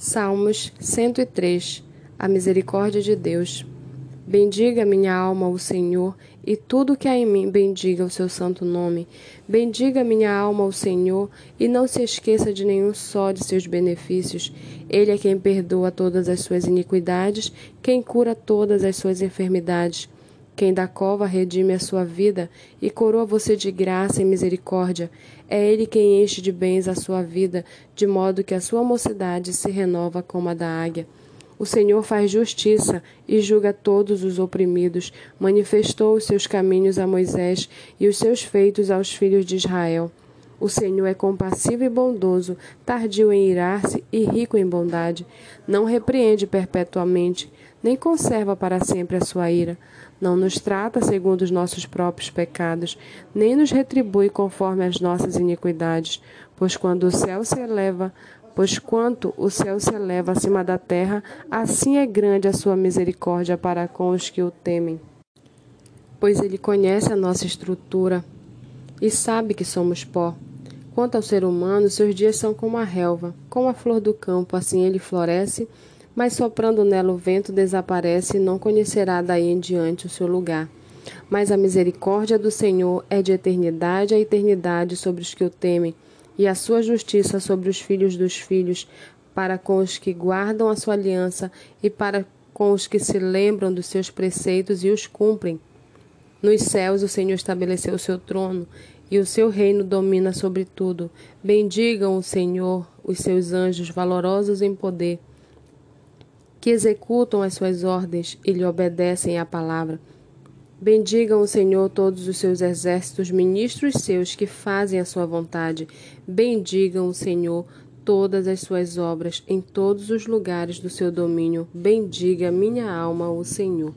Salmos 103 A misericórdia de Deus. Bendiga minha alma o Senhor, e tudo que há em mim bendiga o seu santo nome. Bendiga minha alma o Senhor, e não se esqueça de nenhum só de seus benefícios. Ele é quem perdoa todas as suas iniquidades, quem cura todas as suas enfermidades quem da cova redime a sua vida e coroa você de graça e misericórdia. É Ele quem enche de bens a sua vida, de modo que a sua mocidade se renova como a da águia. O Senhor faz justiça e julga todos os oprimidos, manifestou os seus caminhos a Moisés e os seus feitos aos filhos de Israel. O Senhor é compassivo e bondoso, tardio em irar-se e rico em bondade. Não repreende perpetuamente, nem conserva para sempre a sua ira. Não nos trata segundo os nossos próprios pecados, nem nos retribui conforme as nossas iniquidades. Pois quando o céu se eleva, pois quanto o céu se eleva acima da terra, assim é grande a sua misericórdia para com os que o temem. Pois ele conhece a nossa estrutura e sabe que somos pó. Quanto ao ser humano, seus dias são como a relva, como a flor do campo, assim ele floresce, mas soprando nela o vento desaparece e não conhecerá daí em diante o seu lugar. Mas a misericórdia do Senhor é de eternidade a eternidade sobre os que o temem, e a sua justiça sobre os filhos dos filhos, para com os que guardam a sua aliança e para com os que se lembram dos seus preceitos e os cumprem. Nos céus o Senhor estabeleceu o seu trono e o seu reino domina sobre tudo. Bendigam o Senhor, os seus anjos valorosos em poder, que executam as suas ordens e lhe obedecem à palavra. Bendigam o Senhor todos os seus exércitos, ministros seus que fazem a sua vontade. Bendigam o Senhor todas as suas obras em todos os lugares do seu domínio. Bendiga minha alma o Senhor.